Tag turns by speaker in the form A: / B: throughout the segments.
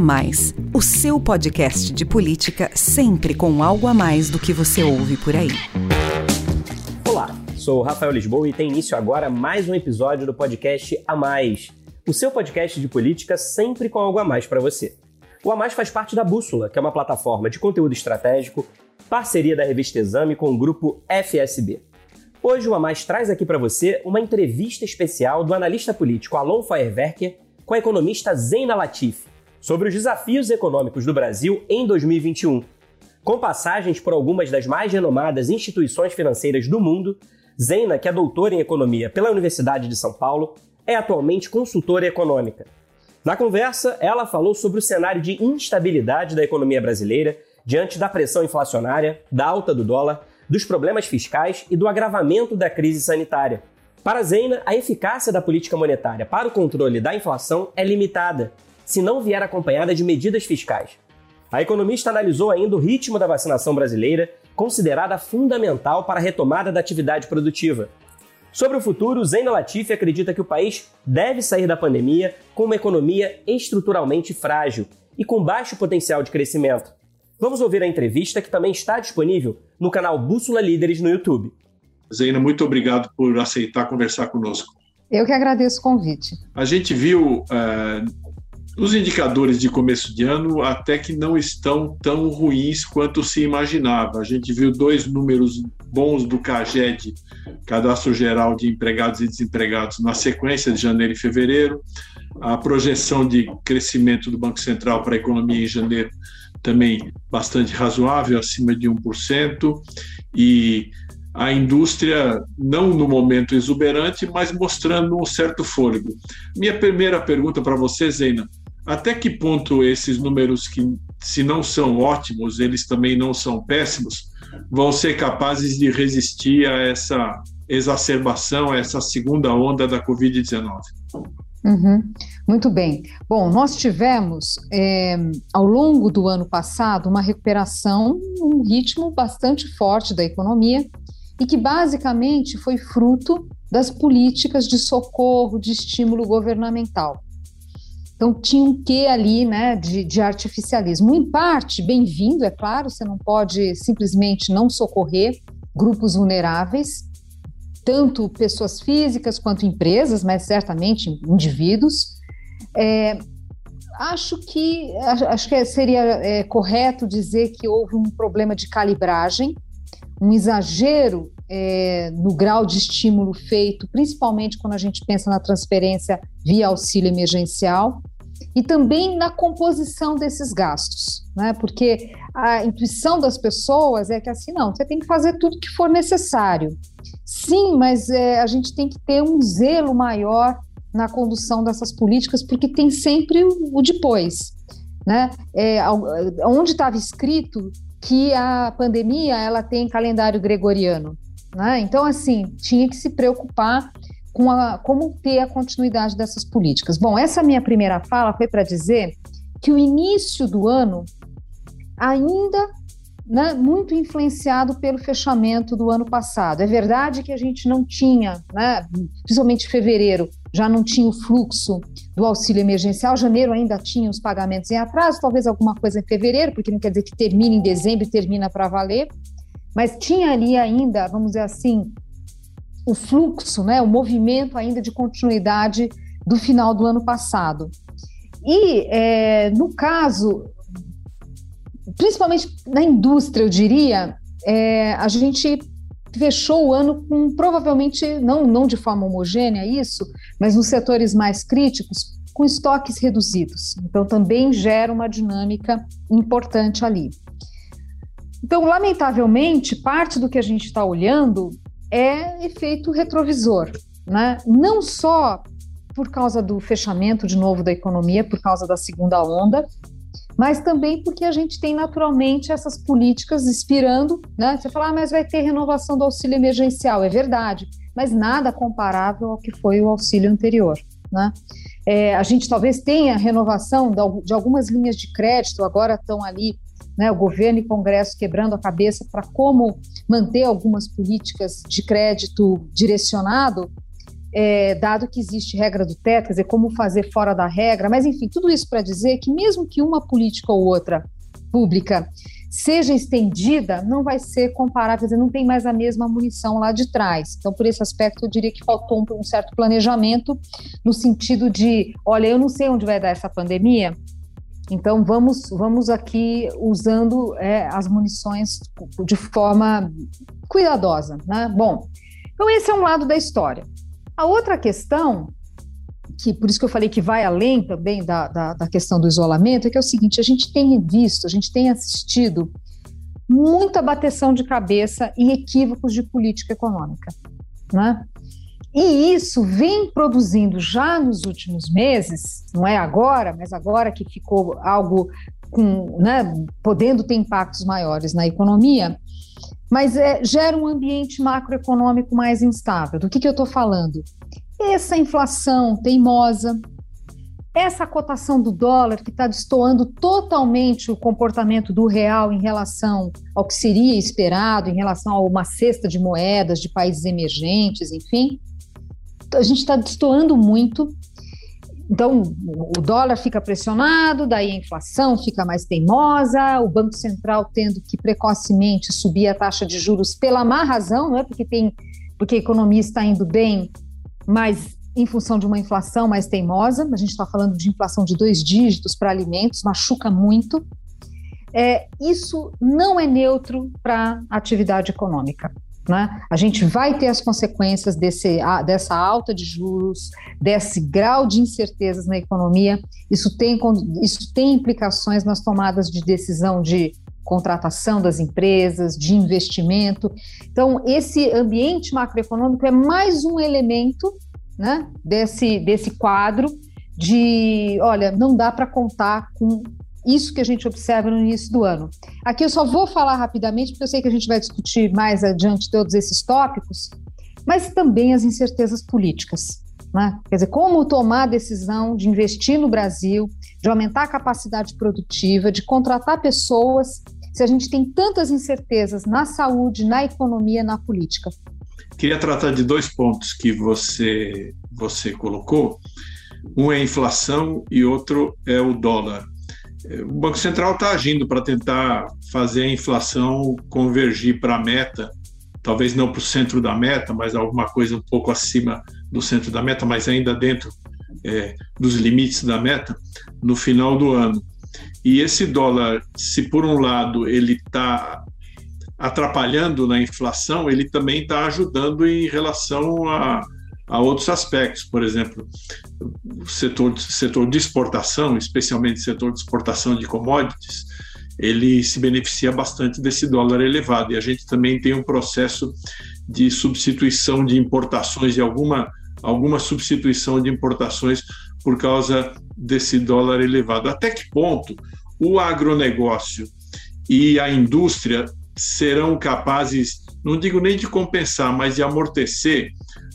A: Mais, o seu podcast de política sempre com algo a mais do que você ouve por aí.
B: Olá, sou Rafael Lisboa e tem início agora mais um episódio do podcast A Mais, o seu podcast de política sempre com algo a mais para você. O A Mais faz parte da Bússola, que é uma plataforma de conteúdo estratégico, parceria da revista Exame com o grupo FSB. Hoje o A Mais traz aqui para você uma entrevista especial do analista político Alon Feuerwerker com a economista Zeina Latif sobre os desafios econômicos do Brasil em 2021. Com passagens por algumas das mais renomadas instituições financeiras do mundo, Zeina, que é doutora em economia pela Universidade de São Paulo, é atualmente consultora econômica. Na conversa, ela falou sobre o cenário de instabilidade da economia brasileira diante da pressão inflacionária, da alta do dólar dos problemas fiscais e do agravamento da crise sanitária. Para Zeina, a eficácia da política monetária para o controle da inflação é limitada, se não vier acompanhada de medidas fiscais. A economista analisou ainda o ritmo da vacinação brasileira, considerada fundamental para a retomada da atividade produtiva. Sobre o futuro, Zeina Latifi acredita que o país deve sair da pandemia com uma economia estruturalmente frágil e com baixo potencial de crescimento. Vamos ouvir a entrevista que também está disponível no canal Bússola Líderes no YouTube.
C: Zeina, muito obrigado por aceitar conversar conosco.
D: Eu que agradeço o convite.
C: A gente viu uh, os indicadores de começo de ano até que não estão tão ruins quanto se imaginava. A gente viu dois números bons do CAGED, Cadastro Geral de Empregados e Desempregados, na sequência de janeiro e fevereiro. A projeção de crescimento do Banco Central para a economia em janeiro também bastante razoável, acima de 1%, e a indústria não no momento exuberante, mas mostrando um certo fôlego. Minha primeira pergunta para você, Zeina, até que ponto esses números que se não são ótimos, eles também não são péssimos, vão ser capazes de resistir a essa exacerbação, a essa segunda onda da Covid-19?
D: Uhum. Muito bem. Bom, nós tivemos é, ao longo do ano passado uma recuperação, um ritmo bastante forte da economia e que basicamente foi fruto das políticas de socorro, de estímulo governamental. Então tinha um quê ali, né, de, de artificialismo. Em parte, bem-vindo, é claro, você não pode simplesmente não socorrer grupos vulneráveis, tanto pessoas físicas quanto empresas, mas certamente indivíduos. É, acho que acho que seria é, correto dizer que houve um problema de calibragem, um exagero é, no grau de estímulo feito, principalmente quando a gente pensa na transferência via auxílio emergencial, e também na composição desses gastos, né? Porque a intuição das pessoas é que assim, não, você tem que fazer tudo que for necessário. Sim, mas é, a gente tem que ter um zelo maior na condução dessas políticas, porque tem sempre o, o depois, né? É, onde estava escrito que a pandemia ela tem calendário gregoriano, né? Então assim tinha que se preocupar com a, como ter a continuidade dessas políticas. Bom, essa minha primeira fala foi para dizer que o início do ano ainda né, muito influenciado pelo fechamento do ano passado. É verdade que a gente não tinha, né, principalmente em fevereiro, já não tinha o fluxo do auxílio emergencial, janeiro ainda tinha os pagamentos em atraso, talvez alguma coisa em fevereiro, porque não quer dizer que termina em dezembro e termina para valer, mas tinha ali ainda, vamos dizer assim, o fluxo, né, o movimento ainda de continuidade do final do ano passado. E, é, no caso, principalmente na indústria, eu diria, é, a gente fechou o ano com provavelmente, não, não de forma homogênea isso, mas nos setores mais críticos, com estoques reduzidos. Então, também gera uma dinâmica importante ali. Então, lamentavelmente, parte do que a gente está olhando é efeito retrovisor, né? Não só por causa do fechamento de novo da economia, por causa da segunda onda, mas também porque a gente tem naturalmente essas políticas inspirando, né? Você fala, ah, mas vai ter renovação do auxílio emergencial, é verdade, mas nada comparável ao que foi o auxílio anterior, né? É, a gente talvez tenha renovação de algumas linhas de crédito, agora estão ali né, o governo e o Congresso quebrando a cabeça para como manter algumas políticas de crédito direcionado, é, dado que existe regra do teto, quer dizer, como fazer fora da regra, mas enfim, tudo isso para dizer que mesmo que uma política ou outra pública seja estendida, não vai ser comparável, quer dizer, não tem mais a mesma munição lá de trás. Então, por esse aspecto, eu diria que faltou um, um certo planejamento no sentido de, olha, eu não sei onde vai dar essa pandemia, então vamos, vamos aqui usando é, as munições de forma cuidadosa, né? Bom, então esse é um lado da história. A outra questão, que por isso que eu falei que vai além também da, da, da questão do isolamento, é que é o seguinte: a gente tem visto, a gente tem assistido muita bateção de cabeça e equívocos de política econômica, né? E isso vem produzindo já nos últimos meses, não é agora, mas agora que ficou algo com, né, podendo ter impactos maiores na economia, mas é, gera um ambiente macroeconômico mais instável. Do que, que eu estou falando? Essa inflação teimosa, essa cotação do dólar que está destoando totalmente o comportamento do real em relação ao que seria esperado, em relação a uma cesta de moedas de países emergentes, enfim, a gente está destoando muito então, o dólar fica pressionado, daí a inflação fica mais teimosa, o Banco Central tendo que precocemente subir a taxa de juros pela má razão, não é porque tem porque a economia está indo bem, mas em função de uma inflação mais teimosa, a gente está falando de inflação de dois dígitos para alimentos, machuca muito. É, isso não é neutro para a atividade econômica. Né? A gente vai ter as consequências desse, dessa alta de juros, desse grau de incertezas na economia. Isso tem, isso tem implicações nas tomadas de decisão de contratação das empresas, de investimento. Então, esse ambiente macroeconômico é mais um elemento né, desse, desse quadro de, olha, não dá para contar com isso que a gente observa no início do ano. Aqui eu só vou falar rapidamente, porque eu sei que a gente vai discutir mais adiante todos esses tópicos, mas também as incertezas políticas. Né? Quer dizer, como tomar a decisão de investir no Brasil, de aumentar a capacidade produtiva, de contratar pessoas, se a gente tem tantas incertezas na saúde, na economia, na política.
C: Queria tratar de dois pontos que você, você colocou. Um é a inflação e outro é o dólar. O Banco Central está agindo para tentar fazer a inflação convergir para a meta, talvez não para o centro da meta, mas alguma coisa um pouco acima do centro da meta, mas ainda dentro é, dos limites da meta, no final do ano. E esse dólar, se por um lado ele está atrapalhando na inflação, ele também está ajudando em relação a a outros aspectos, por exemplo, o setor, setor de exportação, especialmente o setor de exportação de commodities, ele se beneficia bastante desse dólar elevado. E a gente também tem um processo de substituição de importações, de alguma, alguma substituição de importações por causa desse dólar elevado. Até que ponto o agronegócio e a indústria serão capazes, não digo nem de compensar, mas de amortecer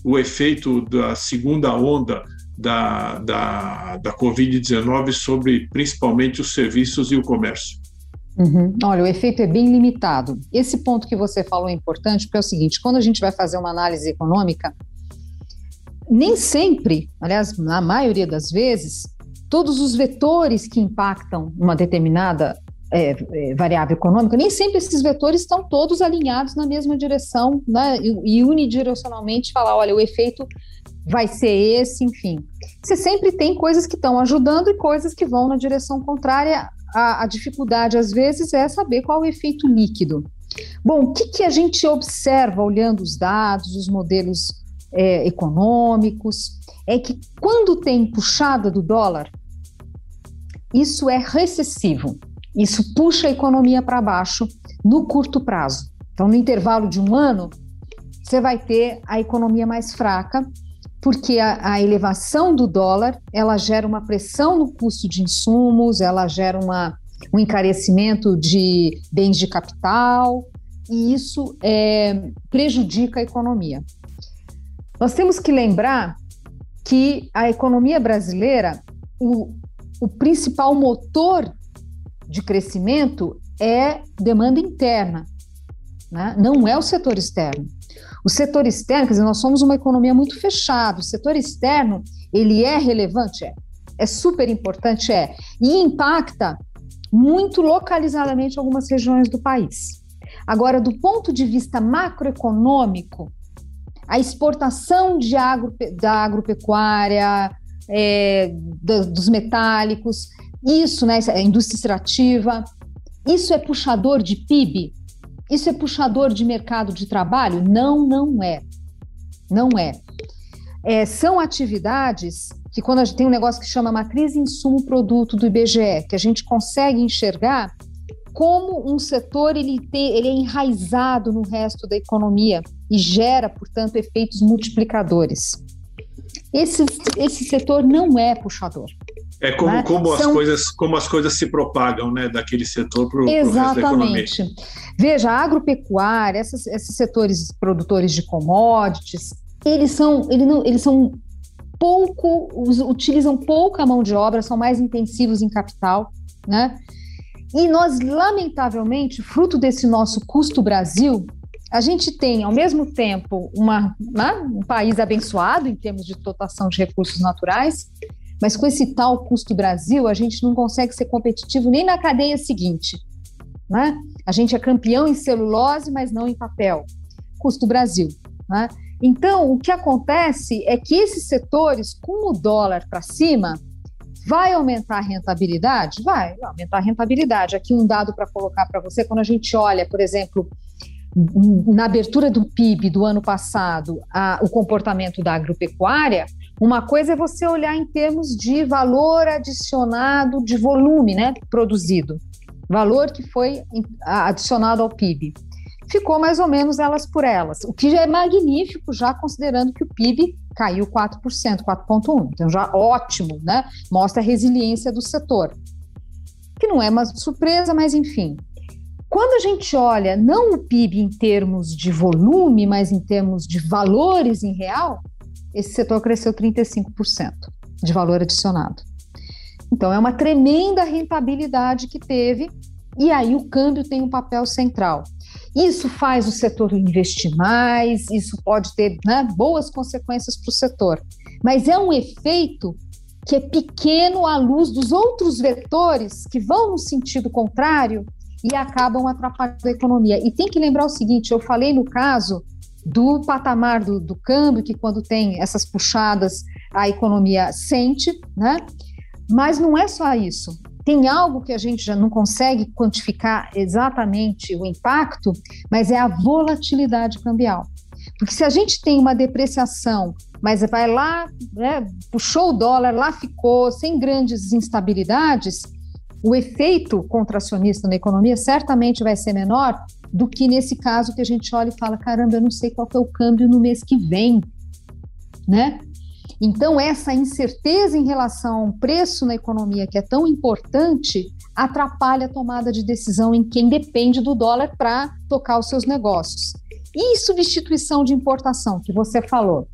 C: o efeito da segunda onda da, da, da Covid-19 sobre principalmente os serviços e o comércio?
D: Uhum. Olha, o efeito é bem limitado. Esse ponto que você falou é importante, porque é o seguinte: quando a gente vai fazer uma análise econômica, nem sempre, aliás, na maioria das vezes, todos os vetores que impactam uma determinada é, é, variável econômica, nem sempre esses vetores estão todos alinhados na mesma direção, né? E, e unidirecionalmente falar, olha, o efeito vai ser esse, enfim. Você sempre tem coisas que estão ajudando e coisas que vão na direção contrária. A, a dificuldade, às vezes, é saber qual é o efeito líquido. Bom, o que, que a gente observa olhando os dados, os modelos é, econômicos, é que quando tem puxada do dólar, isso é recessivo. Isso puxa a economia para baixo no curto prazo. Então, no intervalo de um ano, você vai ter a economia mais fraca, porque a, a, elevação do dólar ela gera uma pressão no custo de insumos, ela gera uma, um encarecimento de bens de capital, e isso é, prejudica a economia. Nós temos que lembrar que a economia brasileira, o, o principal motor de crescimento é demanda interna. né? não é o setor externo. O setor externo, quer dizer, nós somos uma economia muito fechada. O setor externo, ele é relevante? É. É super importante? É. E impacta muito localizadamente algumas regiões do país. Agora, do ponto de vista macroeconômico, a exportação de agro, da agropecuária, é, dos metálicos, isso, né, a indústria extrativa, isso é puxador de PIB? Isso é puxador de mercado de trabalho? Não, não é. Não é. é são atividades que quando a gente tem um negócio que chama matriz insumo produto do IBGE, que a gente consegue enxergar como um setor ele, tem, ele é enraizado no resto da economia e gera, portanto, efeitos multiplicadores. Esse, esse setor não é puxador.
C: É como, né? como, as coisas, como as coisas se propagam né, daquele setor para o resto da economia. Exatamente.
D: Veja, a agropecuária, essas, esses setores produtores de commodities, eles são, eles não, eles são pouco, utilizam pouca mão de obra, são mais intensivos em capital, né? E nós, lamentavelmente, fruto desse nosso custo Brasil, a gente tem, ao mesmo tempo, uma, né, um país abençoado em termos de dotação de recursos naturais, mas com esse tal custo Brasil, a gente não consegue ser competitivo nem na cadeia seguinte. Né? A gente é campeão em celulose, mas não em papel. Custo Brasil. Né? Então, o que acontece é que esses setores, com o dólar para cima, Vai aumentar a rentabilidade? Vai, aumentar a rentabilidade. Aqui um dado para colocar para você, quando a gente olha, por exemplo, na abertura do PIB do ano passado, a, o comportamento da agropecuária, uma coisa é você olhar em termos de valor adicionado de volume né, produzido, valor que foi adicionado ao PIB ficou mais ou menos elas por elas, o que já é magnífico, já considerando que o PIB caiu 4%, 4,1%. Então, já ótimo, né? Mostra a resiliência do setor. Que não é uma surpresa, mas enfim. Quando a gente olha não o PIB em termos de volume, mas em termos de valores em real, esse setor cresceu 35% de valor adicionado. Então, é uma tremenda rentabilidade que teve, e aí o câmbio tem um papel central. Isso faz o setor investir mais, isso pode ter né, boas consequências para o setor, mas é um efeito que é pequeno à luz dos outros vetores que vão no sentido contrário e acabam atrapalhando a economia. E tem que lembrar o seguinte: eu falei no caso do patamar do, do câmbio, que quando tem essas puxadas, a economia sente, né? Mas não é só isso. Tem algo que a gente já não consegue quantificar exatamente o impacto, mas é a volatilidade cambial. Porque se a gente tem uma depreciação, mas vai lá, né, puxou o dólar, lá ficou, sem grandes instabilidades, o efeito contracionista na economia certamente vai ser menor do que nesse caso que a gente olha e fala: caramba, eu não sei qual é o câmbio no mês que vem, né? Então, essa incerteza em relação ao preço na economia, que é tão importante, atrapalha a tomada de decisão em quem depende do dólar para tocar os seus negócios. E substituição de importação, que você falou.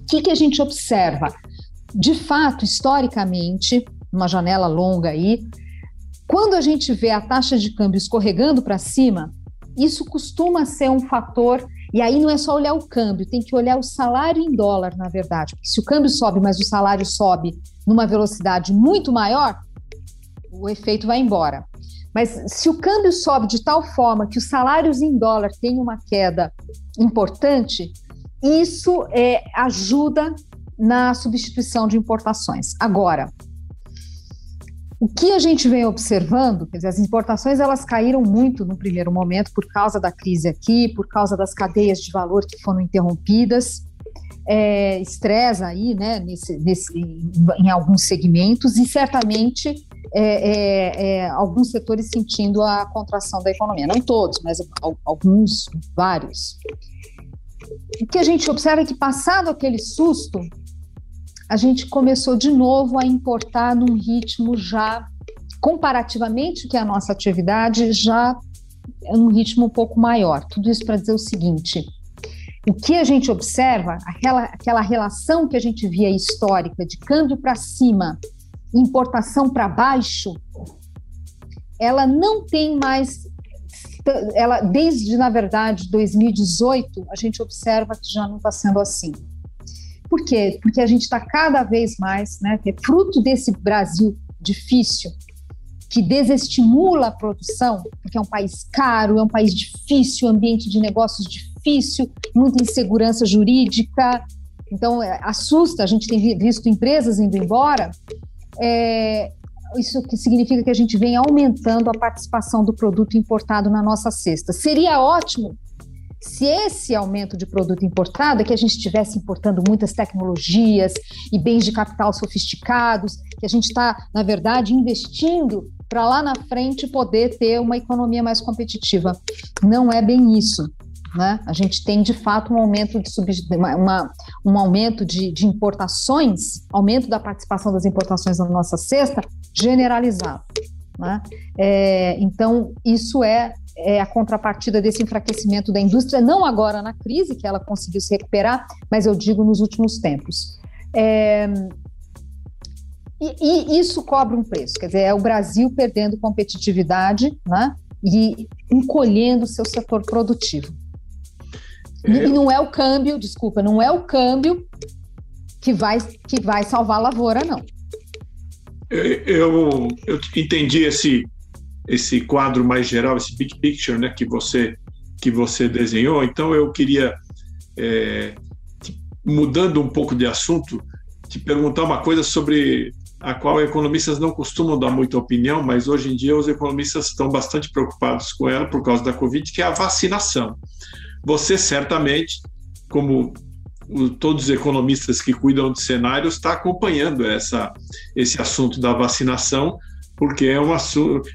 D: O que, que a gente observa? De fato, historicamente, uma janela longa aí, quando a gente vê a taxa de câmbio escorregando para cima, isso costuma ser um fator e aí não é só olhar o câmbio, tem que olhar o salário em dólar, na verdade. Porque se o câmbio sobe, mas o salário sobe numa velocidade muito maior, o efeito vai embora. Mas se o câmbio sobe de tal forma que os salários em dólar têm uma queda importante, isso é, ajuda na substituição de importações. Agora, o que a gente vem observando, quer dizer, as importações elas caíram muito no primeiro momento por causa da crise aqui, por causa das cadeias de valor que foram interrompidas, é, estresse aí, né, nesse, nesse, em, alguns segmentos e certamente é, é, é, alguns setores sentindo a contração da economia, não todos, mas alguns, vários. O que a gente observa é que passado aquele susto, a gente começou de novo a importar num ritmo já, comparativamente que a nossa atividade, já é um ritmo um pouco maior. Tudo isso para dizer o seguinte: o que a gente observa, aquela, aquela relação que a gente via histórica de câmbio para cima, importação para baixo, ela não tem mais ela, desde, na verdade, 2018, a gente observa que já não está sendo assim. Por quê? Porque a gente está cada vez mais, né, é fruto desse Brasil difícil, que desestimula a produção, porque é um país caro, é um país difícil, ambiente de negócios difícil, muita insegurança jurídica. Então, é, assusta, a gente tem visto empresas indo embora. É, isso que significa que a gente vem aumentando a participação do produto importado na nossa cesta. Seria ótimo se esse aumento de produto importado é que a gente estivesse importando muitas tecnologias e bens de capital sofisticados, que a gente está, na verdade, investindo para lá na frente poder ter uma economia mais competitiva. Não é bem isso. Né? A gente tem de fato um aumento de sub, uma, um aumento de, de, importações, aumento da participação das importações na nossa cesta generalizado. Né? É, então, isso é, é a contrapartida desse enfraquecimento da indústria, não agora na crise, que ela conseguiu se recuperar, mas eu digo nos últimos tempos. É, e, e, isso cobra um preço, quer dizer, é o Brasil perdendo competitividade né, e encolhendo seu setor produtivo. É. E não é o câmbio, desculpa, não é o câmbio que vai, que vai salvar a lavoura, não.
C: Eu, eu entendi esse, esse quadro mais geral, esse big picture né, que, você, que você desenhou, então eu queria, é, mudando um pouco de assunto, te perguntar uma coisa sobre a qual economistas não costumam dar muita opinião, mas hoje em dia os economistas estão bastante preocupados com ela por causa da Covid, que é a vacinação. Você certamente, como todos os economistas que cuidam de cenários, está acompanhando essa, esse assunto da vacinação, porque é, uma,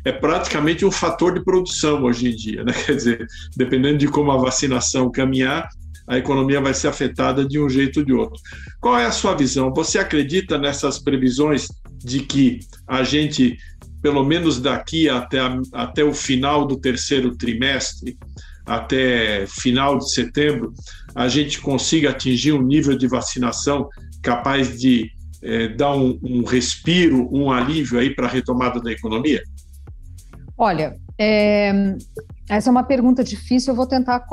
C: é praticamente um fator de produção hoje em dia. Né? Quer dizer, dependendo de como a vacinação caminhar, a economia vai ser afetada de um jeito ou de outro. Qual é a sua visão? Você acredita nessas previsões de que a gente, pelo menos daqui até, até o final do terceiro trimestre, até final de setembro, a gente consiga atingir um nível de vacinação capaz de é, dar um, um, respiro, um alívio aí para a retomada da economia?
D: Olha, é, essa é uma pergunta difícil, eu vou tentar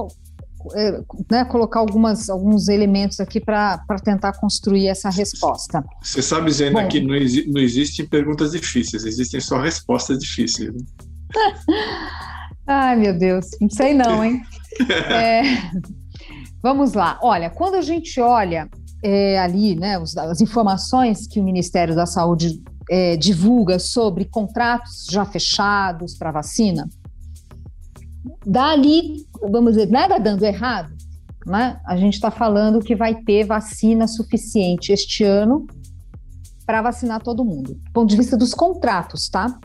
D: é, né, colocar algumas, alguns elementos aqui para tentar construir essa resposta.
C: Você sabe, Zena, Bom, que não, não existem perguntas difíceis, existem só respostas difíceis. Né?
D: Ai, meu Deus, não sei não, hein? é, vamos lá. Olha, quando a gente olha é, ali, né, os, as informações que o Ministério da Saúde é, divulga sobre contratos já fechados para vacina, dali, vamos dizer, nada dando errado, né? A gente está falando que vai ter vacina suficiente este ano para vacinar todo mundo. Do ponto de vista dos contratos, tá?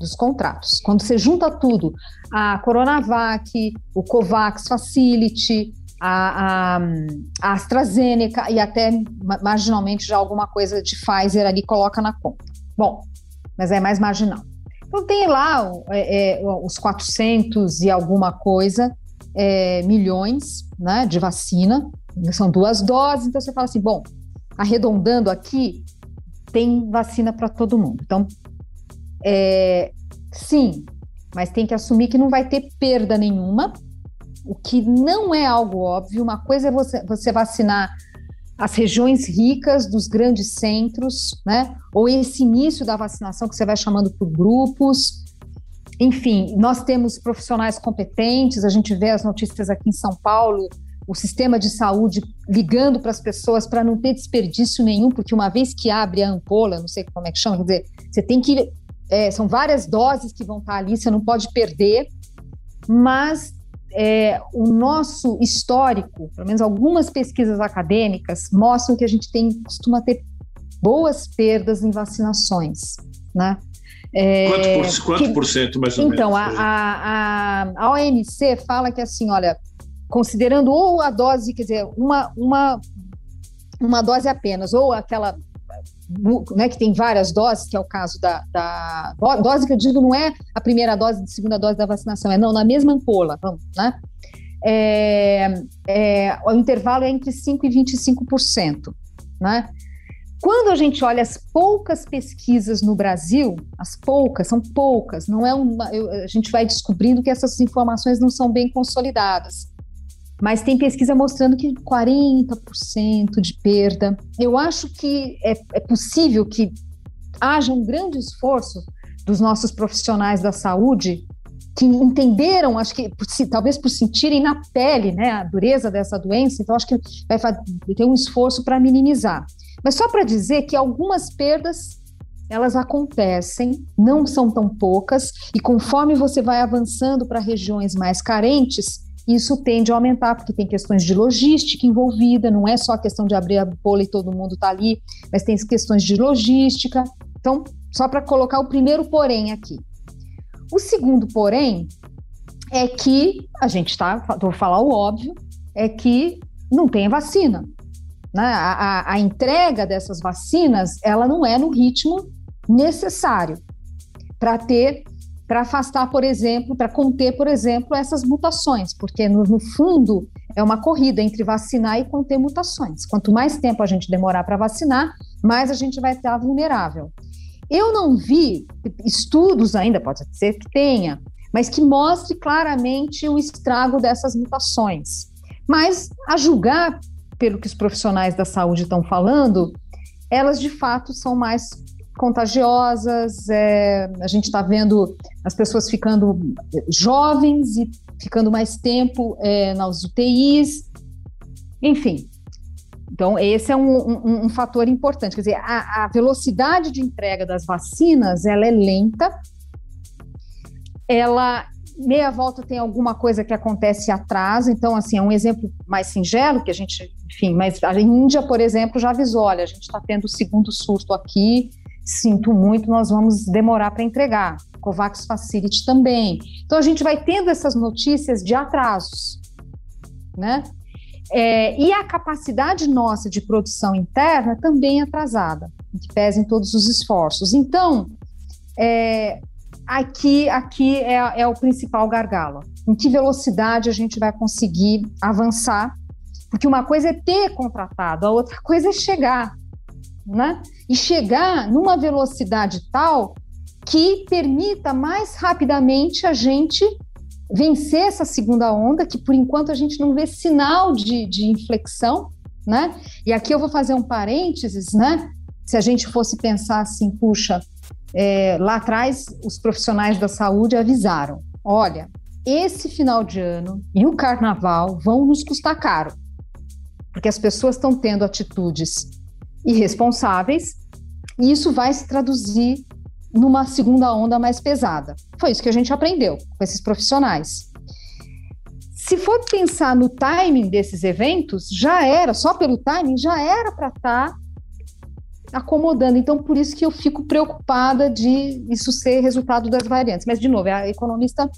D: dos contratos. Quando você junta tudo, a Coronavac, o COVAX Facility, a, a, a, AstraZeneca e até marginalmente já alguma coisa de Pfizer ali coloca na conta. Bom, mas é mais marginal. Então tem lá é, é, os 400 e alguma coisa é, milhões né, de vacina, são duas doses, então você fala assim, bom, arredondando aqui, tem vacina para todo mundo. Então, é, sim, mas tem que assumir que não vai ter perda nenhuma, o que não é algo óbvio. Uma coisa é você, você vacinar as regiões ricas dos grandes centros, né? Ou esse início da vacinação que você vai chamando por grupos. Enfim, nós temos profissionais competentes, a gente vê as notícias aqui em São Paulo, o sistema de saúde ligando para as pessoas para não ter desperdício nenhum, porque uma vez que abre a ampola, não sei como é que chama, quer dizer, você tem que é, são várias doses que vão estar ali, você não pode perder, mas é, o nosso histórico, pelo menos algumas pesquisas acadêmicas, mostram que a gente tem costuma ter boas perdas em vacinações, né?
C: É, quanto, por, quanto que, por cento, mais ou
D: então,
C: menos?
D: Então, a, a, a OMC fala que, assim, olha, considerando ou a dose, quer dizer, uma, uma, uma dose apenas, ou aquela né, que tem várias doses, que é o caso da, da dose que eu digo não é a primeira dose, a segunda dose da vacinação, é não, na mesma ampola, vamos, né? É, é, o intervalo é entre 5% e 25%, né? Quando a gente olha as poucas pesquisas no Brasil, as poucas, são poucas, não é uma. Eu, a gente vai descobrindo que essas informações não são bem consolidadas. Mas tem pesquisa mostrando que 40% de perda. Eu acho que é, é possível que haja um grande esforço dos nossos profissionais da saúde que entenderam, acho que por, talvez por sentirem na pele né, a dureza dessa doença, então acho que vai ter um esforço para minimizar. Mas só para dizer que algumas perdas elas acontecem, não são tão poucas, e conforme você vai avançando para regiões mais carentes, isso tende a aumentar, porque tem questões de logística envolvida, não é só a questão de abrir a bola e todo mundo está ali, mas tem questões de logística. Então, só para colocar o primeiro porém aqui. O segundo porém é que a gente está, vou falar o óbvio, é que não tem vacina. Né? A, a, a entrega dessas vacinas, ela não é no ritmo necessário para ter, para afastar, por exemplo, para conter, por exemplo, essas mutações, porque no, no, fundo é uma corrida entre vacinar e conter mutações. Quanto mais tempo a gente demorar para vacinar, mais a gente vai estar vulnerável. Eu não vi estudos ainda, pode ser que tenha, mas que mostre claramente o estrago dessas mutações. Mas, a julgar pelo que os profissionais da saúde estão falando, elas de fato são mais contagiosas. É, a gente está vendo as pessoas ficando jovens e ficando mais tempo é, nas UTIs. Enfim, então esse é um, um, um fator importante. Quer dizer, a, a, velocidade de entrega das vacinas ela é lenta. Ela meia volta tem alguma coisa que acontece atrás. Então, assim, é um exemplo mais singelo que a gente enfim, mas a Índia, por exemplo, já avisou: olha, a gente está tendo o segundo surto aqui, sinto muito, nós vamos demorar para entregar. COVAX Facility também. Então a gente vai tendo essas notícias de atrasos, né? É, e a capacidade nossa de produção interna também é atrasada, que pesa em todos os esforços. Então, é, aqui, aqui é, é o principal gargalo. Em que velocidade a gente vai conseguir avançar porque uma coisa é ter contratado, a outra coisa é chegar, né? E chegar numa velocidade tal que permita mais rapidamente a gente vencer essa segunda onda, que por enquanto a gente não vê sinal de, de inflexão, né? E aqui eu vou fazer um parênteses, né? Se a gente fosse pensar assim, puxa, é, lá atrás os profissionais da saúde avisaram: olha, esse final de ano e o carnaval vão nos custar caro porque as pessoas estão tendo atitudes irresponsáveis e isso vai se traduzir numa segunda onda mais pesada. Foi isso que a gente aprendeu com esses profissionais. Se for pensar no timing desses eventos, já era, só pelo timing, já era para estar tá acomodando. Então, por isso que eu fico preocupada de isso ser resultado das variantes. Mas, de novo, é a economista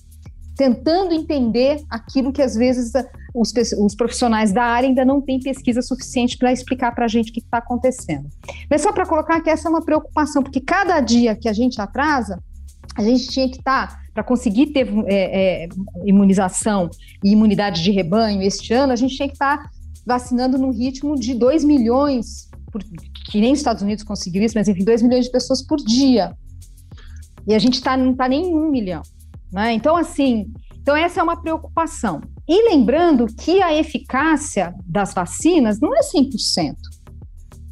D: tentando entender aquilo que às vezes os, os profissionais da área ainda não têm pesquisa suficiente para explicar para a gente o que está acontecendo. Mas só para colocar que essa é uma preocupação, porque cada dia que a gente atrasa, a gente tinha que estar, tá, para conseguir ter é, é, imunização e imunidade de rebanho este ano, a gente tinha que estar tá vacinando no ritmo de 2 milhões, por, que nem os Estados Unidos conseguiu isso, mas enfim, 2 milhões de pessoas por dia. E a gente tá, não está nem em um milhão. Né? Então, assim, então essa é uma preocupação. E lembrando que a eficácia das vacinas não é 100%.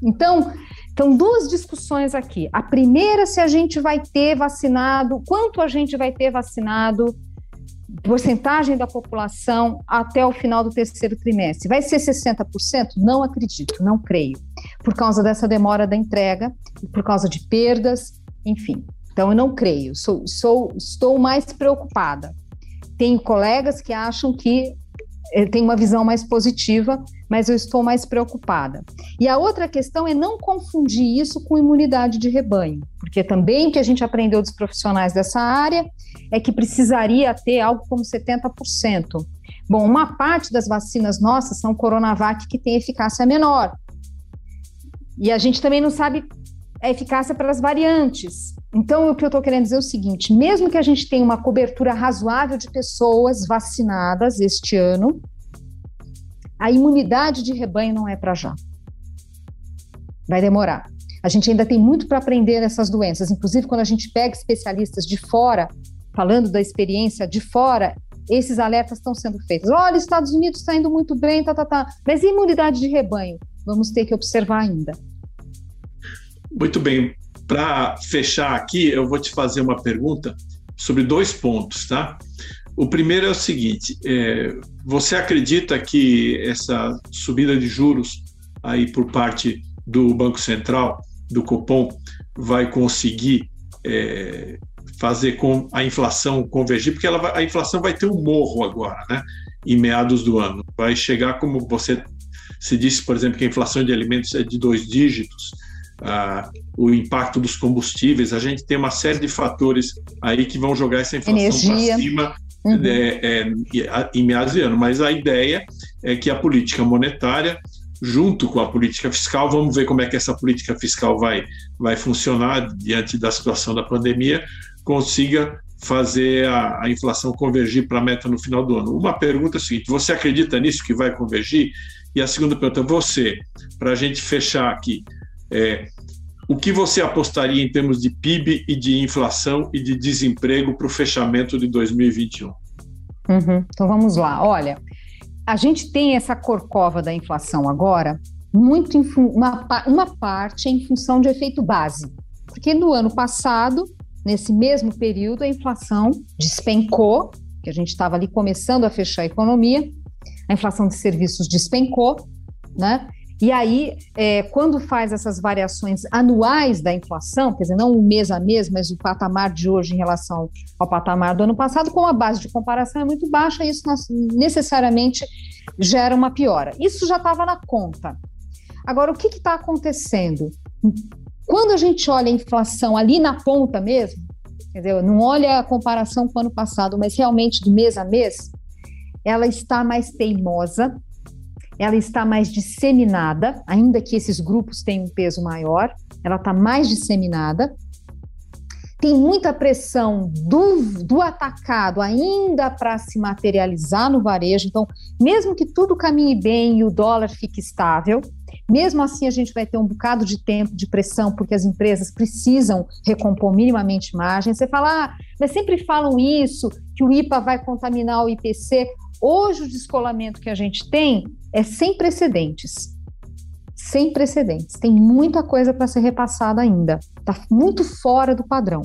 D: Então, então, duas discussões aqui. A primeira, se a gente vai ter vacinado, quanto a gente vai ter vacinado, porcentagem da população até o final do terceiro trimestre. Vai ser 60%? Não acredito, não creio. Por causa dessa demora da entrega, por causa de perdas, enfim. Então, eu não creio, sou, sou, estou mais preocupada. Tenho colegas que acham que eh, tem uma visão mais positiva, mas eu estou mais preocupada. E a outra questão é não confundir isso com imunidade de rebanho, porque também o que a gente aprendeu dos profissionais dessa área é que precisaria ter algo como 70%. Bom, uma parte das vacinas nossas são Coronavac que tem eficácia menor. E a gente também não sabe a eficácia pelas variantes. Então, o que eu estou querendo dizer é o seguinte: mesmo que a gente tenha uma cobertura razoável de pessoas vacinadas este ano, a imunidade de rebanho não é para já. Vai demorar. A gente ainda tem muito para aprender nessas doenças. Inclusive, quando a gente pega especialistas de fora, falando da experiência de fora, esses alertas estão sendo feitos. Olha, Estados Unidos está indo muito bem, tá, tá, tá. Mas imunidade de rebanho? Vamos ter que observar ainda.
C: Muito bem. Para fechar aqui, eu vou te fazer uma pergunta sobre dois pontos, tá? O primeiro é o seguinte: é, você acredita que essa subida de juros aí por parte do Banco Central, do Copom, vai conseguir é, fazer com a inflação convergir? Porque vai, a inflação vai ter um morro agora, né? Em meados do ano. Vai chegar, como você se disse, por exemplo, que a inflação de alimentos é de dois dígitos. O impacto dos combustíveis, a gente tem uma série de fatores aí que vão jogar essa inflação para cima uhum. é, é, em meados de ano. Mas a ideia é que a política monetária, junto com a política fiscal, vamos ver como é que essa política fiscal vai, vai funcionar diante da situação da pandemia, consiga fazer a, a inflação convergir para a meta no final do ano. Uma pergunta é a seguinte: você acredita nisso que vai convergir? E a segunda pergunta, você, para a gente fechar aqui, é, o que você apostaria em termos de PIB e de inflação e de desemprego para o fechamento de 2021?
D: Uhum. Então vamos lá. Olha, a gente tem essa corcova da inflação agora, muito uma, uma parte em função de efeito base. Porque no ano passado, nesse mesmo período, a inflação despencou, que a gente estava ali começando a fechar a economia, a inflação de serviços despencou, né? E aí, é, quando faz essas variações anuais da inflação, quer dizer, não o mês a mês, mas o patamar de hoje em relação ao patamar do ano passado, com a base de comparação é muito baixa, isso necessariamente gera uma piora. Isso já estava na conta. Agora, o que está acontecendo? Quando a gente olha a inflação ali na ponta mesmo, dizer, não olha a comparação com o ano passado, mas realmente do mês a mês, ela está mais teimosa, ela está mais disseminada, ainda que esses grupos tenham um peso maior, ela está mais disseminada. Tem muita pressão do, do atacado ainda para se materializar no varejo. Então, mesmo que tudo caminhe bem e o dólar fique estável, mesmo assim a gente vai ter um bocado de tempo de pressão, porque as empresas precisam recompor minimamente margem. Você fala, ah, mas sempre falam isso, que o IPA vai contaminar o IPC. Hoje, o descolamento que a gente tem é sem precedentes. Sem precedentes. Tem muita coisa para ser repassada ainda. Está muito fora do padrão.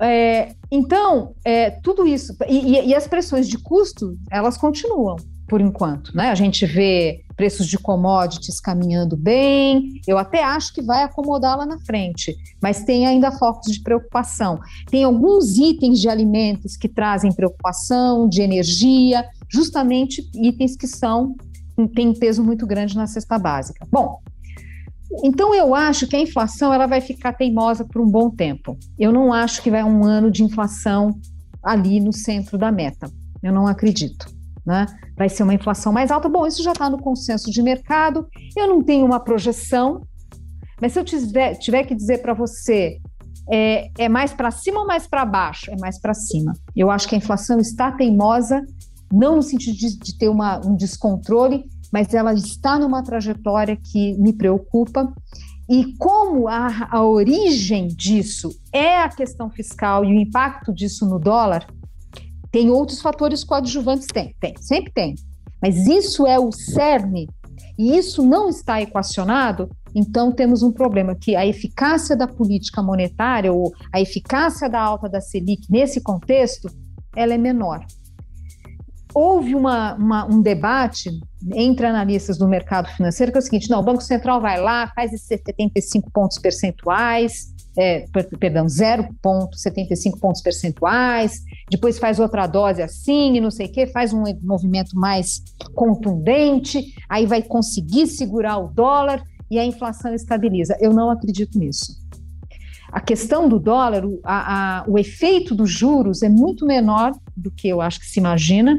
D: É, então, é, tudo isso. E, e, as pressões de custo, elas continuam, por enquanto. Né? A gente vê preços de commodities caminhando bem, eu até acho que vai acomodar lá na frente, mas tem ainda focos de preocupação. Tem alguns itens de alimentos que trazem preocupação, de energia, justamente itens que são têm peso muito grande na cesta básica. Bom, então eu acho que a inflação ela vai ficar teimosa por um bom tempo. Eu não acho que vai um ano de inflação ali no centro da meta. Eu não acredito né? Vai ser uma inflação mais alta. Bom, isso já está no consenso de mercado. Eu não tenho uma projeção, mas se eu tiver, tiver que dizer para você é, é mais para cima ou mais para baixo? É mais para cima. Eu acho que a inflação está teimosa, não no sentido de, de ter uma, um descontrole, mas ela está numa trajetória que me preocupa. E como a, a origem disso é a questão fiscal e o impacto disso no dólar, tem outros fatores coadjuvantes? Tem, tem, sempre tem. Mas isso é o cerne e isso não está equacionado, então temos um problema que a eficácia da política monetária ou a eficácia da alta da Selic nesse contexto, ela é menor. Houve uma, uma, um debate entre analistas do mercado financeiro que é o seguinte: não, o Banco Central vai lá, faz esses 75 pontos percentuais, é, perdão, 0,75 pontos percentuais, depois faz outra dose assim e não sei o quê, faz um movimento mais contundente, aí vai conseguir segurar o dólar e a inflação estabiliza. Eu não acredito nisso. A questão do dólar, o, a, a, o efeito dos juros é muito menor do que eu acho que se imagina.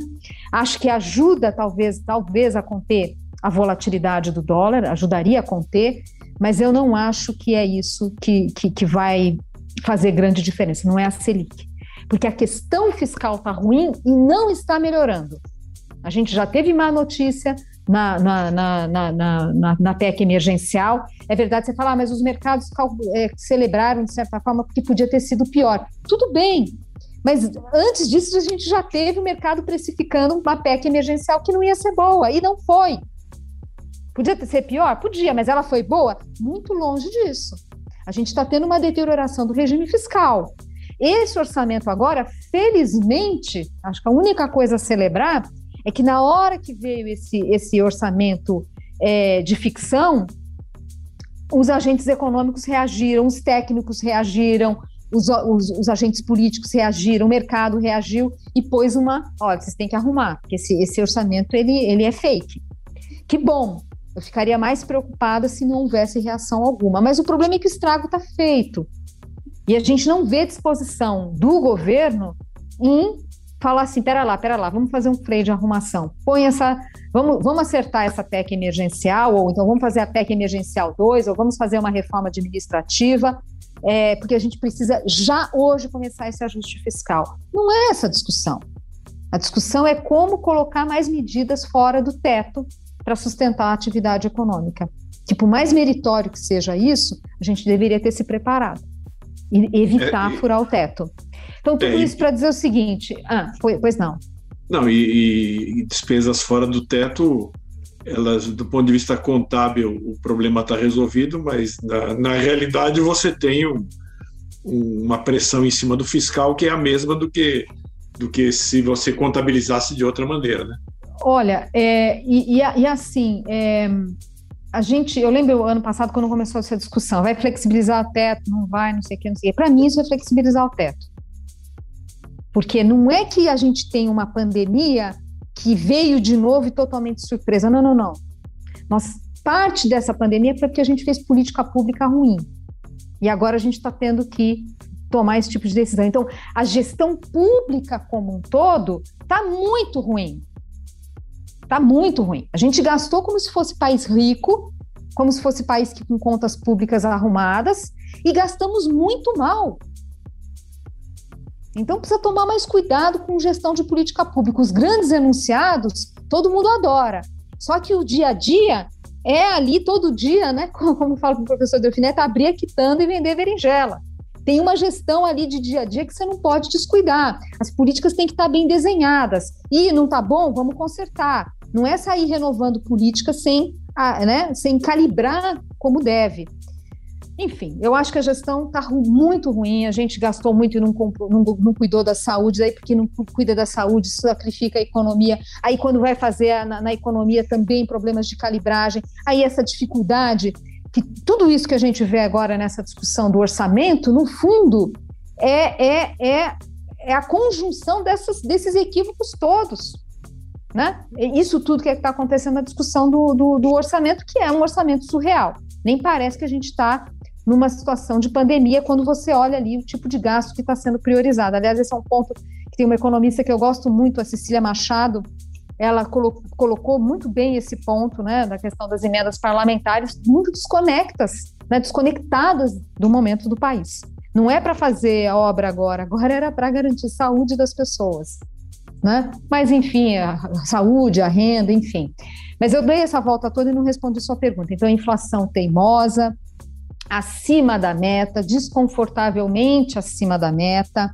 D: Acho que ajuda, talvez, talvez, a conter a volatilidade do dólar, ajudaria a conter, mas eu não acho que é isso que, que, que vai fazer grande diferença, não é a Selic. Porque a questão fiscal está ruim e não está melhorando. A gente já teve má notícia na, na, na, na, na, PEC emergencial. É verdade, você fala, ah, mas os mercados é, celebraram, de certa forma, porque podia ter sido pior. Tudo bem, mas antes disso, a gente já teve o mercado precificando uma PEC emergencial que não ia ser boa, e não foi. Podia ser pior? Podia, mas ela foi boa? Muito longe disso. A gente está tendo uma deterioração do regime fiscal. Esse orçamento agora, felizmente, acho que a única coisa a celebrar é que na hora que veio esse, esse orçamento é, de ficção, os agentes econômicos reagiram, os técnicos reagiram, os, os, os, agentes políticos reagiram, o mercado reagiu e pôs uma, olha, vocês têm que arrumar, porque esse, esse orçamento ele, ele é fake. Que bom, eu ficaria mais preocupada se não houvesse reação alguma. Mas o problema é que o estrago está feito. E a gente não vê disposição do governo em falar assim, pera lá, pera lá, vamos fazer um freio de arrumação. Põe essa, vamos, vamos acertar essa PEC emergencial, ou então vamos fazer a PEC emergencial 2, ou vamos fazer uma reforma administrativa, é, porque a gente precisa já hoje começar esse ajuste fiscal. Não é essa a discussão. A discussão é como colocar mais medidas fora do teto para sustentar a atividade econômica. Que por mais meritório que seja isso, a gente deveria ter se preparado e evitar é, furar o teto. Então, tudo é, isso para dizer o seguinte: ah, pois não.
C: Não, e, e, despesas fora do teto, elas, do ponto de vista contábil, o problema está resolvido, mas na, na, realidade você tem um, uma pressão em cima do fiscal que é a mesma do que, do que se você contabilizasse de outra maneira, né?
D: Olha, é, e, e, e, assim, é, a gente, eu lembro ano passado quando começou essa discussão, vai flexibilizar o teto, não vai, não sei o que, não sei o que. Para mim isso é flexibilizar o teto. Porque não é que a gente tem uma pandemia que veio de novo e totalmente surpresa. Não, não, não. Nós, parte dessa pandemia foi porque a gente fez política pública ruim. E agora a gente está tendo que tomar esse tipo de decisão. Então, a gestão pública como um todo está muito ruim. Está muito ruim. A gente gastou como se fosse país rico, como se fosse país que, com contas públicas arrumadas, e gastamos muito mal. Então precisa tomar mais cuidado com gestão de política pública. Os grandes enunciados, todo mundo adora. Só que o dia a dia é ali todo dia, né? Como, fala com o professor Delfineta, abrir a quitanda e vender berinjela. Tem uma gestão ali de dia a dia que você não pode descuidar. As políticas têm que estar bem desenhadas. E não está bom, vamos consertar. Não é sair renovando política sem, né, sem calibrar como deve. Enfim, eu acho que a gestão está muito ruim, a gente gastou muito e não, não, não, cuidou da saúde, aí porque não cuida da saúde, sacrifica a economia, aí quando vai fazer na, na economia também problemas de calibragem, aí essa dificuldade, que tudo isso que a gente vê agora nessa discussão do orçamento, no fundo, é, é, é, é a conjunção dessas, desses equívocos todos. Né? Isso tudo que é está acontecendo na discussão do, do, do orçamento, que é um orçamento surreal. Nem parece que a gente está numa situação de pandemia, quando você olha ali o tipo de gasto que está sendo priorizado. Aliás, esse é um ponto que tem uma economista que eu gosto muito, a Cecília Machado, ela colocou, muito bem esse ponto, né, da questão das emendas parlamentares, muito desconectas, né, desconectadas do momento do país. Não é para fazer a obra agora, agora era para garantir a saúde das pessoas. Né? Mas, enfim, a saúde, a renda, enfim. Mas eu dei essa volta toda e não respondi sua pergunta. Então, a inflação teimosa, acima da meta, desconfortavelmente acima da meta.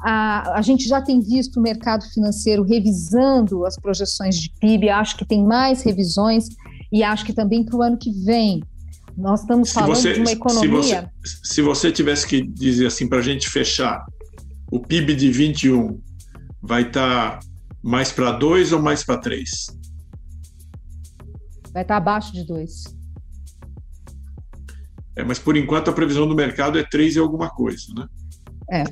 D: A, a gente já tem visto o mercado financeiro revisando as projeções de PIB, acho que tem mais revisões e acho que também para o ano que vem. Nós estamos falando você, de uma economia.
C: Se você, se você tivesse que dizer assim para a gente fechar, o PIB de 21 vai estar tá mais para 2 ou mais para 3?
D: Vai estar tá abaixo de 2.
C: É, mas por enquanto a previsão do mercado é 3 e alguma coisa, né?
D: É.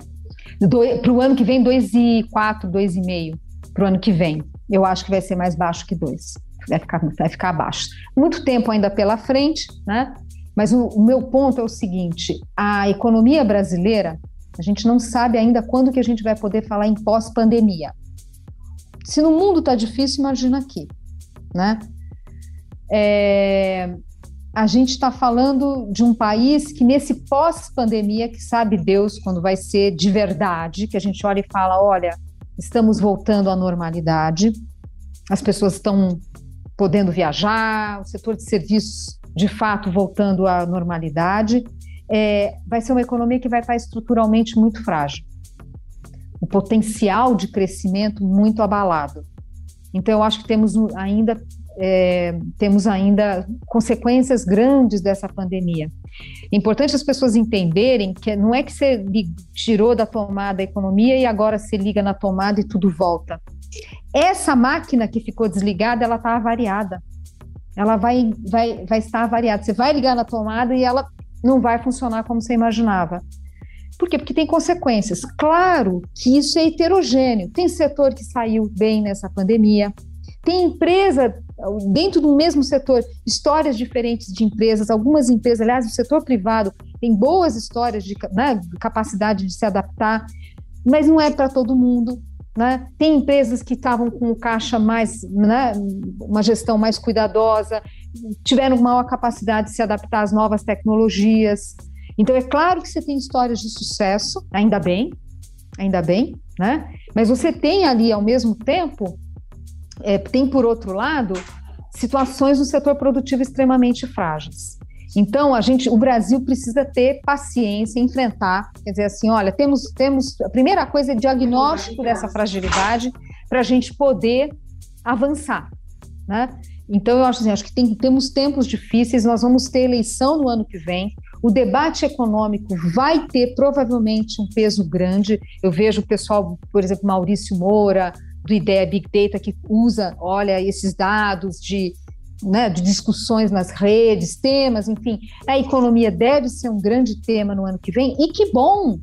D: Para o ano que vem, 2,4, 2,5 para o ano que vem. Eu acho que vai ser mais baixo que 2. Vai ficar, vai ficar abaixo. Muito tempo ainda pela frente, né? Mas o, o meu ponto é o seguinte: a economia brasileira, a gente não sabe ainda quando que a gente vai poder falar em pós-pandemia. Se no mundo está difícil, imagina aqui, né? É, a gente está falando de um país que, nesse pós-pandemia, que sabe Deus quando vai ser de verdade, que a gente olha e fala: olha, estamos voltando à normalidade, as pessoas estão podendo viajar, o setor de serviços de fato voltando à normalidade, é, vai ser uma economia que vai estar estruturalmente muito frágil. O potencial de crescimento muito abalado. Então, eu acho que temos ainda, é, temos ainda consequências grandes dessa pandemia. É importante as pessoas entenderem que não é que você tirou da tomada a economia e agora se liga na tomada e tudo volta. Essa máquina que ficou desligada, ela está avariada. Ela vai, vai, vai estar avariada. Você vai ligar na tomada e ela não vai funcionar como você imaginava. Por quê? Porque tem consequências. Claro que isso é heterogêneo. Tem setor que saiu bem nessa pandemia, tem empresa dentro do mesmo setor, histórias diferentes de empresas. Algumas empresas, aliás, o setor privado tem boas histórias de né, capacidade de se adaptar, mas não é para todo mundo. Né? Tem empresas que estavam com o caixa mais, né, uma gestão mais cuidadosa, tiveram maior capacidade de se adaptar às novas tecnologias. Então, é claro que você tem histórias de sucesso, ainda bem, ainda bem, né? Mas você tem ali, ao mesmo tempo, é, tem, por outro lado, situações no setor produtivo extremamente frágeis. Então, a gente, o Brasil precisa ter paciência, enfrentar, quer dizer assim, olha, temos, temos, a primeira coisa é diagnóstico dessa fragilidade para a gente poder avançar, né? Então, eu acho assim, acho que tem, temos tempos difíceis, nós vamos ter eleição no ano que vem, o debate econômico vai ter provavelmente um peso grande. Eu vejo o pessoal, por exemplo, Maurício Moura, do IDEA Big Data, que usa, olha, esses dados de, né, de discussões nas redes, temas, enfim. A economia deve ser um grande tema no ano que vem, e que bom!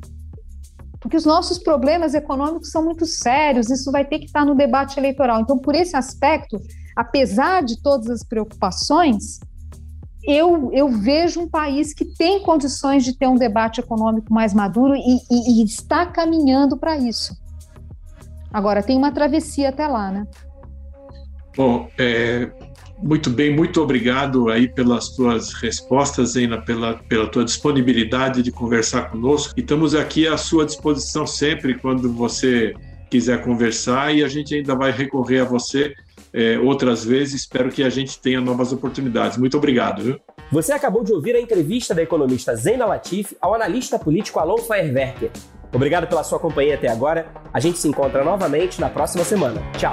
D: Porque os nossos problemas econômicos são muito sérios, isso vai ter que estar no debate eleitoral. Então, por esse aspecto, apesar de todas as preocupações, eu, eu vejo um país que tem condições de ter um debate econômico mais maduro e, e, e está caminhando para isso. Agora, tem uma travessia até lá, né?
C: Bom, é, muito bem, muito obrigado aí pelas tuas respostas, Eina, pela, pela tua disponibilidade de conversar conosco. E estamos aqui à sua disposição sempre quando você quiser conversar e a gente ainda vai recorrer a você é, outras vezes. Espero que a gente tenha novas oportunidades. Muito obrigado. Viu?
B: Você acabou de ouvir a entrevista da economista Zena Latif ao analista político Alon Feierwerker. Obrigado pela sua companhia até agora. A gente se encontra novamente na próxima semana. Tchau!